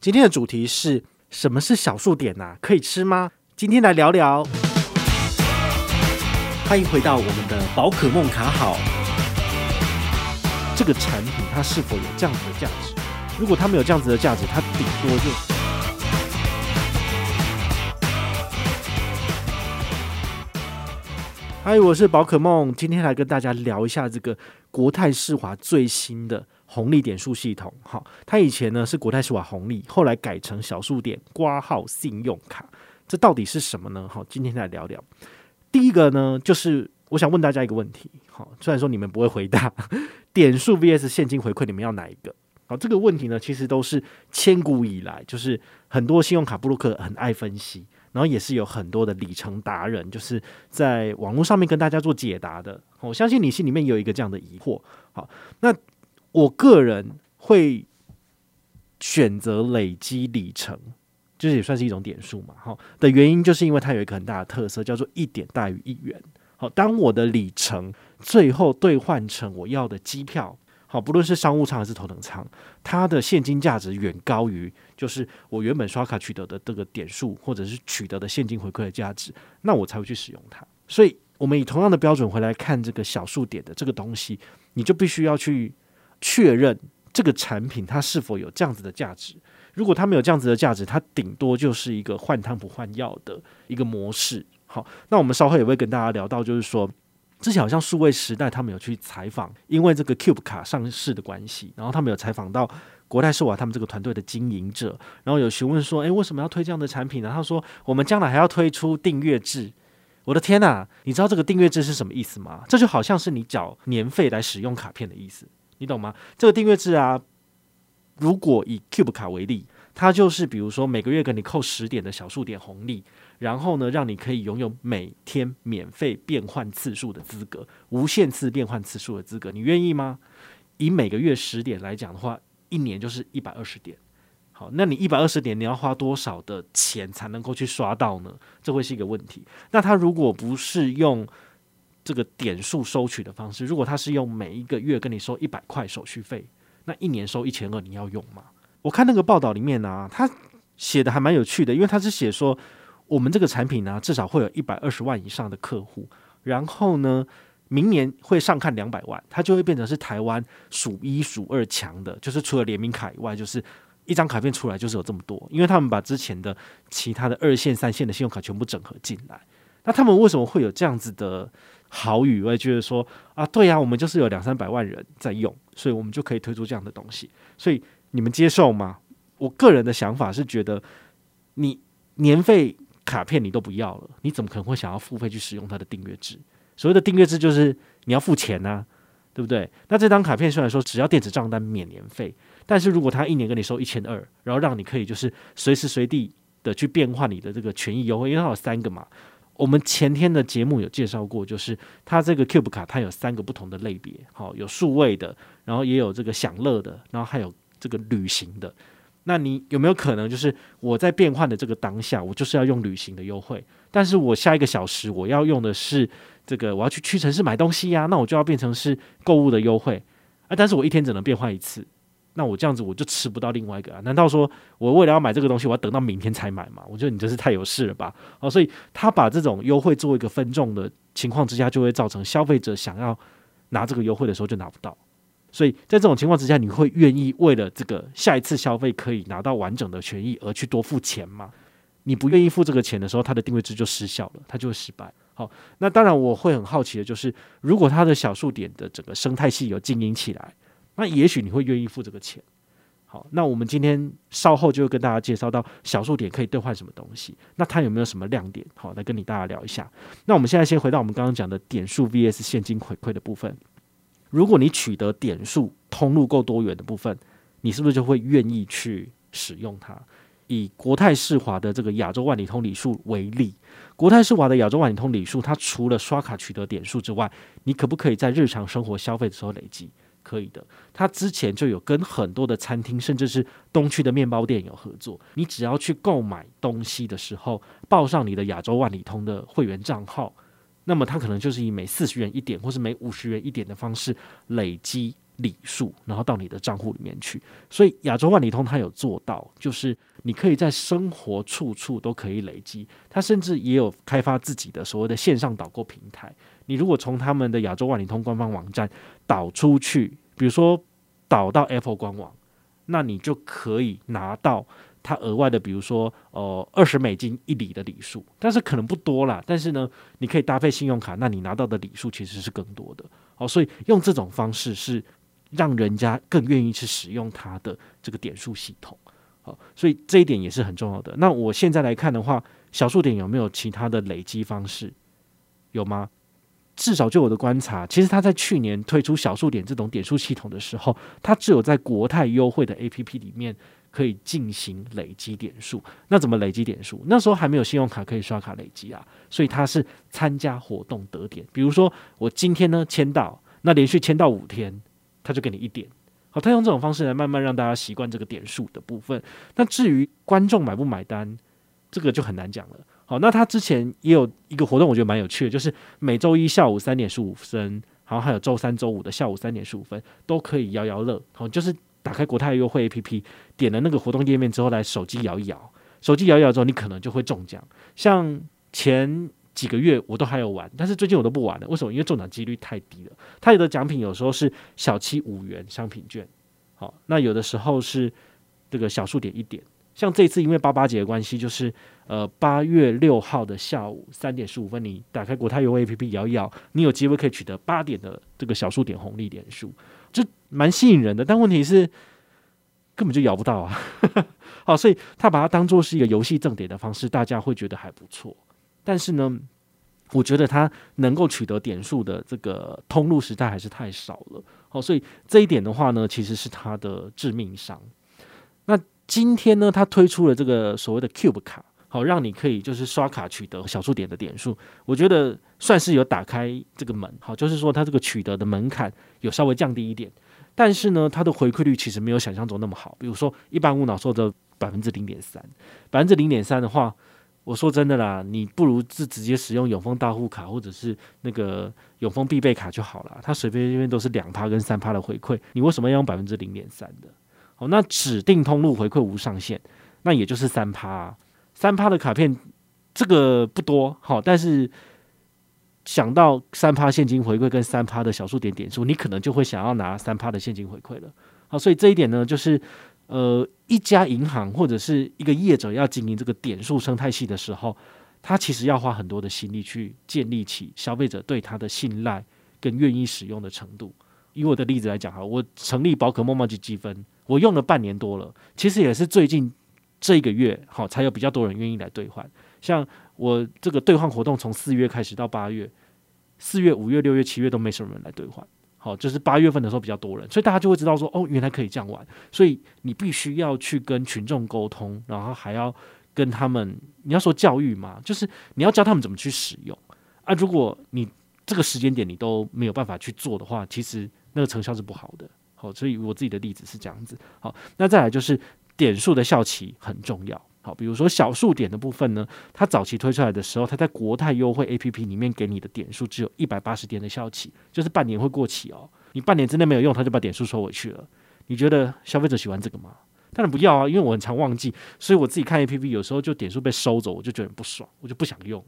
今天的主题是什么是小数点、啊？可以吃吗？今天来聊聊。欢迎回到我们的宝可梦卡好。这个产品它是否有这样子的价值？如果它没有这样子的价值，它顶多就……嗨，我是宝可梦，今天来跟大家聊一下这个国泰世华最新的。红利点数系统，好，它以前呢是国泰世华红利，后来改成小数点挂号信用卡，这到底是什么呢？好，今天来聊聊。第一个呢，就是我想问大家一个问题，好，虽然说你们不会回答，点数 vs 现金回馈，你们要哪一个？好，这个问题呢，其实都是千古以来，就是很多信用卡布鲁克很爱分析，然后也是有很多的里程达人，就是在网络上面跟大家做解答的。我相信你心里面有一个这样的疑惑，好，那。我个人会选择累积里程，就是也算是一种点数嘛。好，的原因就是因为它有一个很大的特色，叫做一点大于一元。好，当我的里程最后兑换成我要的机票，好，不论是商务舱还是头等舱，它的现金价值远高于就是我原本刷卡取得的这个点数或者是取得的现金回馈的价值，那我才会去使用它。所以，我们以同样的标准回来看这个小数点的这个东西，你就必须要去。确认这个产品它是否有这样子的价值。如果它没有这样子的价值，它顶多就是一个换汤不换药的一个模式。好，那我们稍后也会跟大家聊到，就是说之前好像数位时代他们有去采访，因为这个 Cube 卡上市的关系，然后他们有采访到国泰世华他们这个团队的经营者，然后有询问说：“诶，为什么要推这样的产品呢？”他说：“我们将来还要推出订阅制。”我的天呐，你知道这个订阅制是什么意思吗？这就好像是你缴年费来使用卡片的意思。你懂吗？这个订阅制啊，如果以 Cube 卡为例，它就是比如说每个月给你扣十点的小数点红利，然后呢，让你可以拥有每天免费变换次数的资格，无限次变换次数的资格，你愿意吗？以每个月十点来讲的话，一年就是一百二十点。好，那你一百二十点，你要花多少的钱才能够去刷到呢？这会是一个问题。那它如果不是用这个点数收取的方式，如果他是用每一个月跟你收一百块手续费，那一年收一千二，你要用吗？我看那个报道里面呢、啊，他写的还蛮有趣的，因为他是写说我们这个产品呢，至少会有一百二十万以上的客户，然后呢，明年会上看两百万，它就会变成是台湾数一数二强的，就是除了联名卡以外，就是一张卡片出来就是有这么多，因为他们把之前的其他的二线、三线的信用卡全部整合进来，那他们为什么会有这样子的？好语，我也觉得说啊，对呀、我们就是有两三百万人在用，所以我们就可以推出这样的东西。所以你们接受吗？我个人的想法是觉得，你年费卡片你都不要了，你怎么可能会想要付费去使用它的订阅制？所谓的订阅制就是你要付钱呐、对不对？那这张卡片虽然说只要电子账单免年费，但是如果他一年跟你收一千二，然后让你可以就是随时随地的去变换你的这个权益优惠，因为它有三个嘛。我们前天的节目有介绍过，就是它这个 Cube 卡，它有三个不同的类别，好，有数位的，然后也有这个享乐的，然后还有这个旅行的。那你有没有可能，就是我在变换的这个当下，我就是要用旅行的优惠，但是我下一个小时我要用的是这个，我要去屈臣氏买东西呀，那我就要变成是购物的优惠啊，但是我一天只能变换一次。那我这样子我就吃不到另外一个啊？难道说我为了要买这个东西，我要等到明天才买吗？我觉得你真是太有事了吧！哦，所以他把这种优惠做一个分众的情况之下，就会造成消费者想要拿这个优惠的时候就拿不到。所以在这种情况之下，你会愿意为了这个下一次消费可以拿到完整的权益而去多付钱吗？你不愿意付这个钱的时候，它的定位值就失效了，它就会失败。好，那当然我会很好奇的就是，如果它的小数点的整个生态系有经营起来。那也许你会愿意付这个钱。好，那我们今天稍后就会跟大家介绍到小数点可以兑换什么东西，那它有没有什么亮点？好，来跟你大家聊一下。那我们现在先回到我们刚刚讲的点数 VS 现金回馈的部分。如果你取得点数通路够多元的部分，你是不是就会愿意去使用它？以国泰世华的这个亚洲万里通里数为例，国泰世华的亚洲万里通里数，它除了刷卡取得点数之外，你可不可以在日常生活消费的时候累积？可以的，他之前就有跟很多的餐厅，甚至是东区的面包店有合作。你只要去购买东西的时候，报上你的亚洲万里通的会员账号，那么他可能就是以每四十元一点，或是每五十元一点的方式累积礼数，然后到你的账户里面去。所以亚洲万里通它有做到，就是你可以在生活处处都可以累积。它甚至也有开发自己的所谓的线上导购平台。你如果从他们的亚洲万里通官方网站导出去，比如说导到 Apple 官网，那你就可以拿到它额外的，比如说呃二十美金一里的里数，但是可能不多啦。但是呢，你可以搭配信用卡，那你拿到的里数其实是更多的。好，所以用这种方式是让人家更愿意去使用它的这个点数系统。好，所以这一点也是很重要的。那我现在来看的话，小数点有没有其他的累积方式？有吗？至少就我的观察，其实他在去年推出小数点这种点数系统的时候，他只有在国泰优惠的 APP 里面可以进行累积点数。那怎么累积点数？那时候还没有信用卡可以刷卡累积啊，所以他是参加活动得点。比如说我今天呢签到，那连续签到五天，他就给你一点。好，他用这种方式来慢慢让大家习惯这个点数的部分。那至于观众买不买单，这个就很难讲了。好，那他之前也有一个活动，我觉得蛮有趣的，就是每周一下午三点十五分，然后还有周三、周五的下午三点十五分，都可以摇摇乐。好，就是打开国泰优惠 APP，点了那个活动页面之后，来手机摇一摇，手机摇一摇之后，你可能就会中奖。像前几个月我都还有玩，但是最近我都不玩了。为什么？因为中奖几率太低了。它有的奖品有时候是小七五元商品券，好，那有的时候是这个小数点一点。像这次因为八八节的关系，就是呃八月六号的下午三点十五分，你打开国泰优惠 APP 摇一摇，你有机会可以取得八点的这个小数点红利点数，就蛮吸引人的。但问题是根本就摇不到啊！好，所以他把它当做是一个游戏赠点的方式，大家会觉得还不错。但是呢，我觉得他能够取得点数的这个通路实在还是太少了。好，所以这一点的话呢，其实是他的致命伤。今天呢，他推出了这个所谓的 Cube 卡，好，让你可以就是刷卡取得小数点的点数。我觉得算是有打开这个门，好，就是说它这个取得的门槛有稍微降低一点。但是呢，它的回馈率其实没有想象中那么好。比如说，一般无脑说的百分之零点三，百分之零点三的话，我说真的啦，你不如是直接使用永丰大户卡或者是那个永丰必备卡就好了。它随便因为都是两趴跟三趴的回馈，你为什么要用百分之零点三的？哦，那指定通路回馈无上限，那也就是三趴，三趴的卡片，这个不多，好，但是想到三趴现金回馈跟三趴的小数点点数，你可能就会想要拿三趴的现金回馈了。好，所以这一点呢，就是呃，一家银行或者是一个业者要经营这个点数生态系的时候，他其实要花很多的心力去建立起消费者对他的信赖跟愿意使用的程度。以我的例子来讲哈，我成立宝可梦贸积分。我用了半年多了，其实也是最近这一个月，好才有比较多人愿意来兑换。像我这个兑换活动，从四月开始到八月，四月、五月、六月、七月都没什么人来兑换。好，就是八月份的时候比较多人，所以大家就会知道说，哦，原来可以这样玩。所以你必须要去跟群众沟通，然后还要跟他们，你要说教育嘛，就是你要教他们怎么去使用啊。如果你这个时间点你都没有办法去做的话，其实那个成效是不好的。好，所以我自己的例子是这样子。好，那再来就是点数的效期很重要。好，比如说小数点的部分呢，它早期推出来的时候，它在国泰优惠 APP 里面给你的点数只有一百八十天的效期，就是半年会过期哦。你半年之内没有用，它就把点数收回去了。你觉得消费者喜欢这个吗？当然不要啊，因为我很常忘记，所以我自己看 APP 有时候就点数被收走，我就觉得很不爽，我就不想用，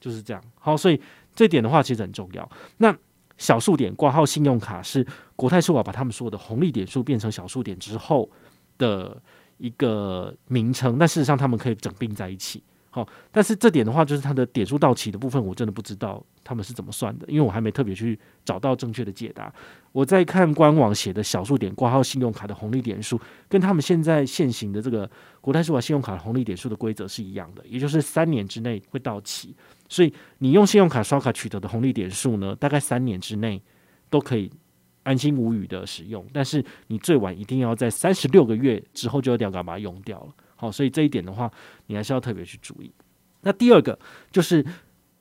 就是这样。好，所以这点的话其实很重要。那小数点挂号信用卡是国泰世华把他们所有的红利点数变成小数点之后的一个名称，但事实上他们可以整并在一起。好，但是这点的话，就是它的点数到期的部分，我真的不知道他们是怎么算的，因为我还没特别去找到正确的解答。我在看官网写的小数点挂号信用卡的红利点数，跟他们现在现行的这个国泰世华信用卡红利点数的规则是一样的，也就是三年之内会到期。所以你用信用卡刷卡取得的红利点数呢，大概三年之内都可以安心无语的使用，但是你最晚一定要在三十六个月之后就要掉把它用掉了。好，所以这一点的话，你还是要特别去注意。那第二个就是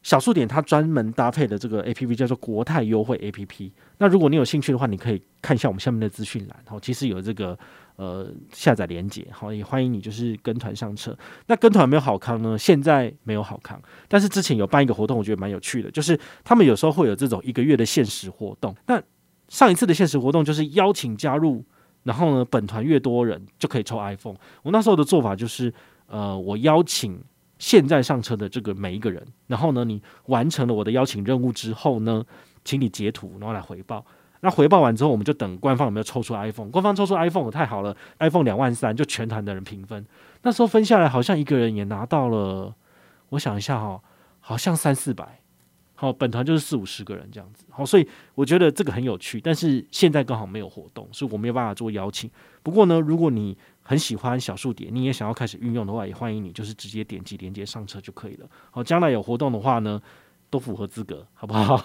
小数点它专门搭配的这个 APP 叫做国泰优惠 APP。那如果你有兴趣的话，你可以看一下我们下面的资讯栏，好，其实有这个。呃，下载连接，好，也欢迎你就是跟团上车。那跟团没有好康呢？现在没有好康，但是之前有办一个活动，我觉得蛮有趣的，就是他们有时候会有这种一个月的限时活动。那上一次的限时活动就是邀请加入，然后呢，本团越多人就可以抽 iPhone。我那时候的做法就是，呃，我邀请现在上车的这个每一个人，然后呢，你完成了我的邀请任务之后呢，请你截图，然后来回报。那回报完之后，我们就等官方有没有抽出 iPhone。官方抽出 iPhone 太好了，iPhone 两万三就全团的人平分。那时候分下来，好像一个人也拿到了，我想一下哈、哦，好像三四百。好，本团就是四五十个人这样子。好，所以我觉得这个很有趣。但是现在刚好没有活动，所以我没有办法做邀请。不过呢，如果你很喜欢小数点，你也想要开始运用的话，也欢迎你，就是直接点击连接上车就可以了。好，将来有活动的话呢，都符合资格，好不好？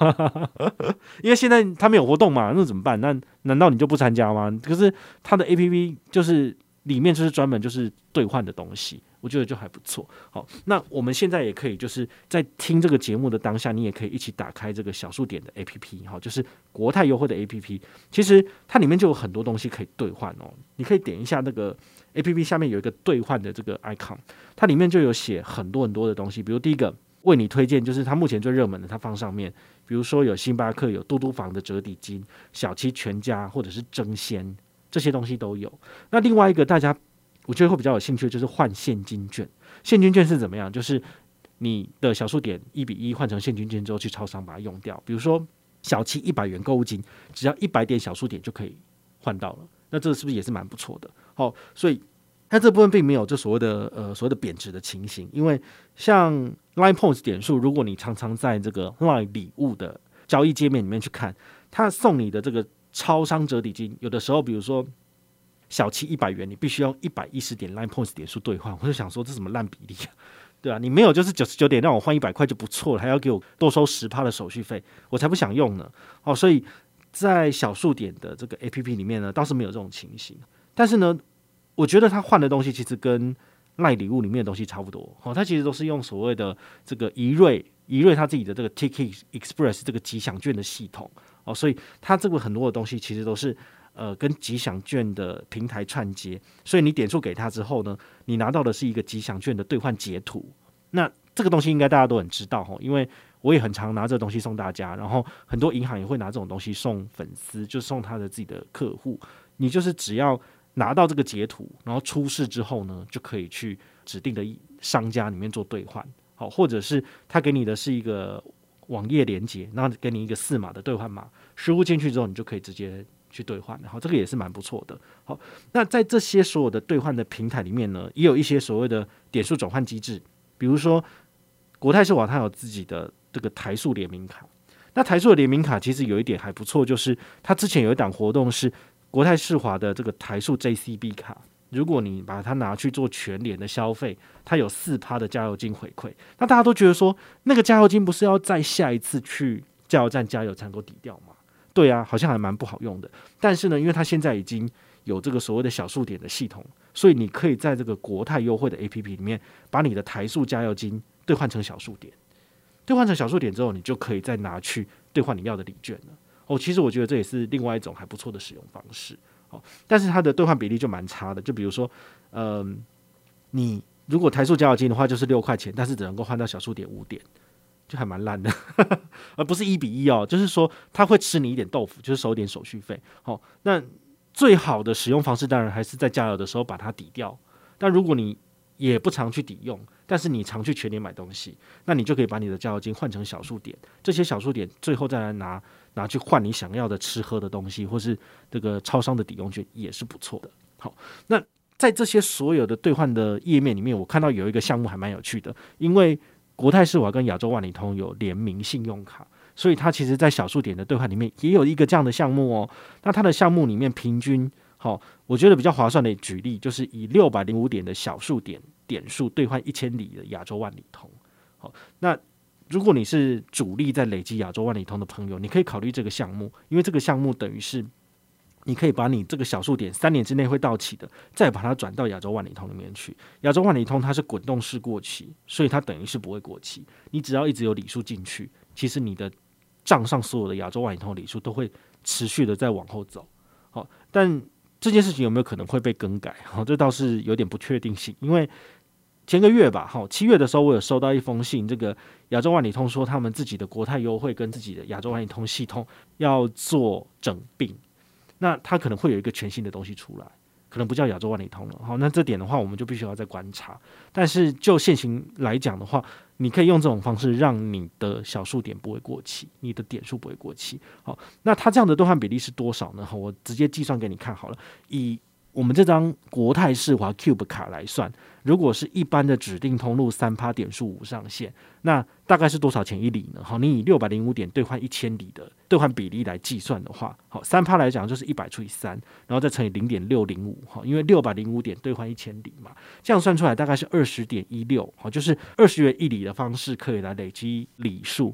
因为现在他没有活动嘛，那怎么办？那难道你就不参加吗？可是他的 APP 就是里面就是专门就是兑换的东西，我觉得就还不错。好，那我们现在也可以就是在听这个节目的当下，你也可以一起打开这个小数点的 APP，好，就是国泰优惠的 APP。其实它里面就有很多东西可以兑换哦，你可以点一下那个 APP 下面有一个兑换的这个 icon，它里面就有写很多很多的东西，比如第一个。为你推荐，就是它目前最热门的，它放上面，比如说有星巴克、有嘟嘟房的折抵金、小七全家或者是争鲜这些东西都有。那另外一个大家我觉得会比较有兴趣，就是换现金券。现金券是怎么样？就是你的小数点一比一换成现金券之后，去超商把它用掉。比如说小七一百元购物金，只要一百点小数点就可以换到了。那这个是不是也是蛮不错的？好，所以。它这部分并没有这所谓的呃所谓的贬值的情形，因为像 Line Points 点数，如果你常常在这个 Line 礼物的交易界面里面去看，它送你的这个超商折抵金，有的时候比如说小七一百元，你必须要一百一十点 Line Points 点数兑换，我就想说这什么烂比例啊，对啊，你没有就是九十九点让我换一百块就不错了，还要给我多收十趴的手续费，我才不想用呢。哦，所以在小数点的这个 APP 里面呢，倒是没有这种情形，但是呢。我觉得他换的东西其实跟赖礼物里面的东西差不多，哦，他其实都是用所谓的这个怡瑞怡瑞他自己的这个 Ticket Express 这个吉祥券的系统，哦，所以他这个很多的东西其实都是呃跟吉祥券的平台串接，所以你点数给他之后呢，你拿到的是一个吉祥券的兑换截图，那这个东西应该大家都很知道哈，因为我也很常拿这个东西送大家，然后很多银行也会拿这种东西送粉丝，就送他的自己的客户，你就是只要。拿到这个截图，然后出示之后呢，就可以去指定的商家里面做兑换，好，或者是他给你的是一个网页连接，然后给你一个四码的兑换码，输入进去之后，你就可以直接去兑换，然后，这个也是蛮不错的。好，那在这些所有的兑换的平台里面呢，也有一些所谓的点数转换机制，比如说国泰世华它有自己的这个台塑联名卡，那台塑的联名卡其实有一点还不错，就是它之前有一档活动是。国泰世华的这个台塑 JCB 卡，如果你把它拿去做全联的消费，它有四趴的加油金回馈。那大家都觉得说，那个加油金不是要再下一次去加油站加油才能够抵掉吗？对啊，好像还蛮不好用的。但是呢，因为它现在已经有这个所谓的小数点的系统，所以你可以在这个国泰优惠的 APP 里面，把你的台塑加油金兑换成小数点，兑换成小数点之后，你就可以再拿去兑换你要的礼券了。哦，其实我觉得这也是另外一种还不错的使用方式。哦，但是它的兑换比例就蛮差的。就比如说，嗯、你如果台塑加油金的话，就是六块钱，但是只能够换到小数点五点，就还蛮烂的，而不是一比一哦。就是说，他会吃你一点豆腐，就是收一点手续费。好，那最好的使用方式当然还是在加油的时候把它抵掉。但如果你也不常去抵用，但是你常去全年买东西，那你就可以把你的加油金换成小数点，这些小数点最后再来拿。拿去换你想要的吃喝的东西，或是这个超商的抵用券也是不错的。好，那在这些所有的兑换的页面里面，我看到有一个项目还蛮有趣的，因为国泰世华跟亚洲万里通有联名信用卡，所以它其实在小数点的兑换里面也有一个这样的项目哦。那它的项目里面平均，好，我觉得比较划算的举例就是以六百零五点的小数点点数兑换一千里的亚洲万里通。好，那。如果你是主力在累积亚洲万里通的朋友，你可以考虑这个项目，因为这个项目等于是你可以把你这个小数点三年之内会到期的，再把它转到亚洲万里通里面去。亚洲万里通它是滚动式过期，所以它等于是不会过期。你只要一直有里数进去，其实你的账上所有的亚洲万里通里数都会持续的在往后走。好，但这件事情有没有可能会被更改？好，这倒是有点不确定性，因为。前个月吧，哈，七月的时候我有收到一封信，这个亚洲万里通说他们自己的国泰优惠跟自己的亚洲万里通系统要做整并，那它可能会有一个全新的东西出来。可能不叫亚洲万里通了，好，那这点的话，我们就必须要再观察。但是就现行来讲的话，你可以用这种方式，让你的小数点不会过期，你的点数不会过期。好，那它这样的兑换比例是多少呢？好，我直接计算给你看好了，以。我们这张国泰世华 Cube 卡来算，如果是一般的指定通路三趴点数无上限，那大概是多少钱一里呢？好，你以六百零五点兑换一千里的兑换比例来计算的话，好，三趴来讲就是一百除以三，然后再乘以零点六零五，好，因为六百零五点兑换一千里嘛，这样算出来大概是二十点一六，好，就是二十元一里的方式可以来累积里数。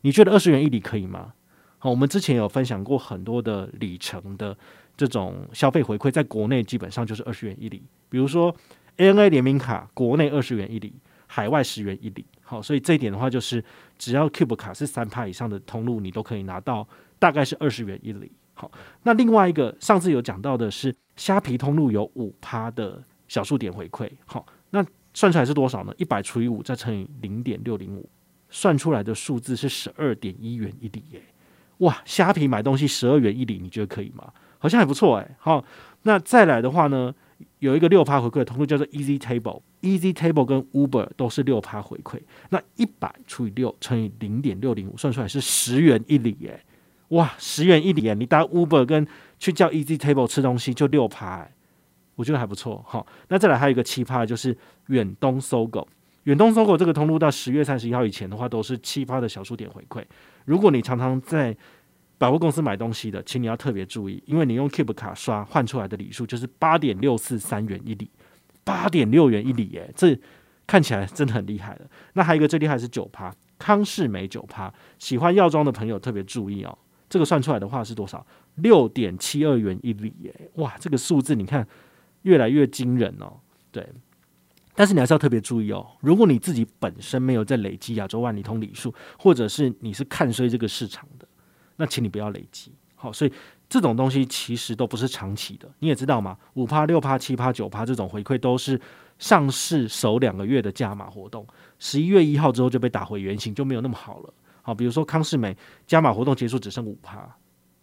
你觉得二十元一里可以吗？好，我们之前有分享过很多的里程的。这种消费回馈在国内基本上就是二十元一里，比如说 ANA 联名卡，国内二十元一里，海外十元一里。好，所以这一点的话，就是只要 Cube 卡是三趴以上的通路，你都可以拿到，大概是二十元一里。好，那另外一个上次有讲到的是虾皮通路有五趴的小数点回馈。好，那算出来是多少呢？一百除以五再乘以零点六零五，算出来的数字是十二点一元一里耶。哇，虾皮买东西十二元一里，你觉得可以吗？好像还不错哎，好，那再来的话呢，有一个六趴回馈的通路叫做 Easy Table，Easy Table 跟 Uber 都是六趴回馈，那一百除以六乘以零点六零五，算出来是十元一里耶，哇，十元一里耶，你搭 Uber 跟去叫 Easy Table 吃东西就六趴哎，我觉得还不错，好，那再来还有一个七趴就是远东搜狗，远东搜狗这个通路到十月三十一号以前的话都是七趴的小数点回馈，如果你常常在百货公司买东西的，请你要特别注意，因为你用 Cube 卡刷换出来的礼数就是八点六四三元一礼，八点六元一礼耶，这看起来真的很厉害了。那还有一个最厉害是九趴，康是美九趴，喜欢药妆的朋友特别注意哦。这个算出来的话是多少？六点七二元一礼耶，哇，这个数字你看越来越惊人哦。对，但是你还是要特别注意哦。如果你自己本身没有在累积亚洲万里通礼数，或者是你是看衰这个市场的。那请你不要累积，好，所以这种东西其实都不是长期的，你也知道嘛？五趴、六趴、七趴、九趴这种回馈都是上市首两个月的加码活动，十一月一号之后就被打回原形，就没有那么好了。好，比如说康世美加码活动结束只剩五趴，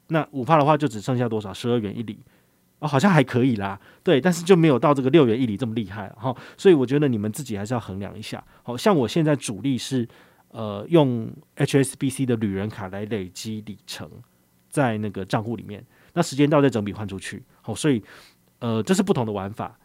那五趴的话就只剩下多少？十二元一里哦，好像还可以啦，对，但是就没有到这个六元一里这么厉害了哈。所以我觉得你们自己还是要衡量一下。好像我现在主力是。呃，用 HSBC 的旅人卡来累积里程，在那个账户里面，那时间到再整笔换出去。好，所以呃，这是不同的玩法。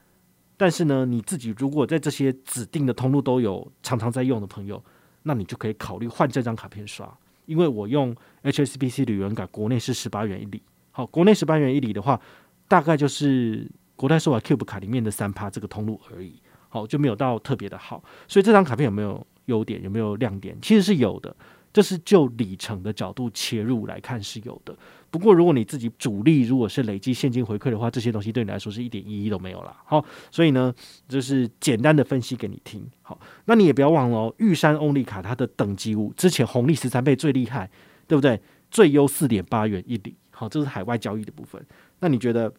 但是呢，你自己如果在这些指定的通路都有常常在用的朋友，那你就可以考虑换这张卡片刷。因为我用 HSBC 旅人卡，国内是十八元一里。好，国内十八元一里的话，大概就是国泰世华 Cube 卡里面的三趴这个通路而已。好，就没有到特别的好。所以这张卡片有没有？优点有没有亮点？其实是有的，这是就里程的角度切入来看是有的。不过如果你自己主力如果是累积现金回馈的话，这些东西对你来说是一点意义都没有了。好，所以呢，就是简单的分析给你听。好，那你也不要忘了，玉山欧利卡它的等级五之前红利十三倍最厉害，对不对？最优四点八元一里。好，这是海外交易的部分。那你觉得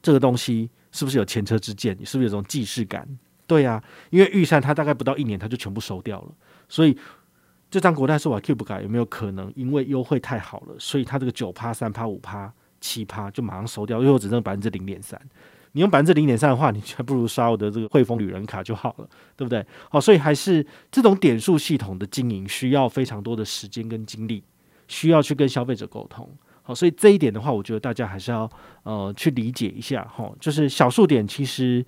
这个东西是不是有前车之鉴？你是不是有种既视感？对、啊，因为预算它大概不到一年，它就全部收掉了，所以这张国泰世华 Cube 卡有没有可能因为优惠太好了，所以它这个九趴、三趴、五趴、七趴就马上收掉，最后只剩百分之零点三。你用百分之零点三的话，你还不如刷我的这个汇丰旅人卡就好了，对不对？好，所以还是这种点数系统的经营需要非常多的时间跟精力，需要去跟消费者沟通。好，所以这一点的话，我觉得大家还是要呃去理解一下哈，就是小数点其实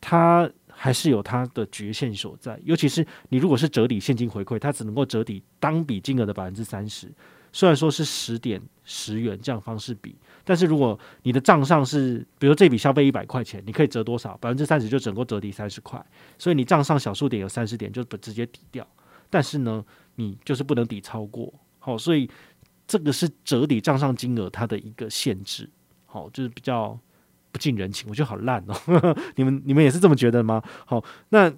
它。还是有它的局限所在，尤其是你如果是折抵现金回馈，它只能够折抵当笔金额的百分之三十。虽然说是十点十元这样方式比，但是如果你的账上是，比如这笔消费一百块钱，你可以折多少？百分之三十就只能够折抵三十块。所以你账上小数点有三十点，就直接抵掉。但是呢，你就是不能抵超过。好，所以这个是折抵账上金额它的一个限制。好，就是比较。不近人情，我觉得好烂哦！你们你们也是这么觉得吗？好，那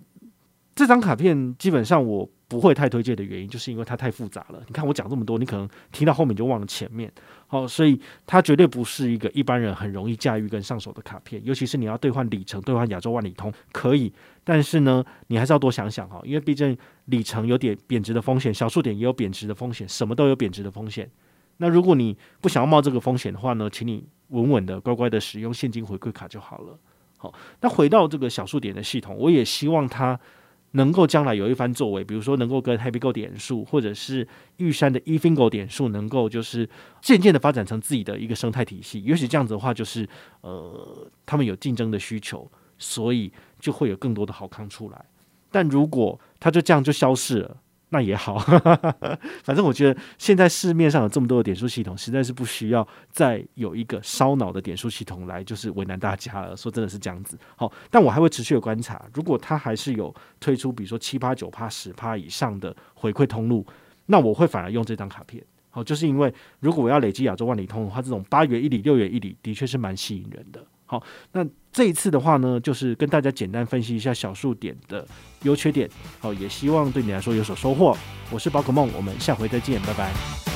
这张卡片基本上我不会太推荐的原因，就是因为它太复杂了。你看我讲这么多，你可能听到后面就忘了前面。好，所以它绝对不是一个一般人很容易驾驭跟上手的卡片，尤其是你要兑换里程、兑换亚洲万里通可以，但是呢，你还是要多想想哈，因为毕竟里程有点贬值的风险，小数点也有贬值的风险，什么都有贬值的风险。那如果你不想要冒这个风险的话呢，请你稳稳的、乖乖的使用现金回馈卡就好了。好，那回到这个小数点的系统，我也希望它。能够将来有一番作为，比如说能够跟 HappyGo 点数，或者是玉山的 eFingo 点数，能够就是渐渐的发展成自己的一个生态体系。也许这样子的话，就是呃，他们有竞争的需求，所以就会有更多的好康出来。但如果它就这样就消失了。那也好，反正我觉得现在市面上有这么多的点数系统，实在是不需要再有一个烧脑的点数系统来就是为难大家了。说真的是这样子。好，但我还会持续的观察，如果它还是有推出，比如说七趴、九趴、十趴以上的回馈通路，那我会反而用这张卡片。好，就是因为如果我要累积亚洲万里通的话，这种八元一里、六元一里的确是蛮吸引人的。好，那这一次的话呢，就是跟大家简单分析一下小数点的优缺点。好，也希望对你来说有所收获。我是宝可梦，我们下回再见，拜拜。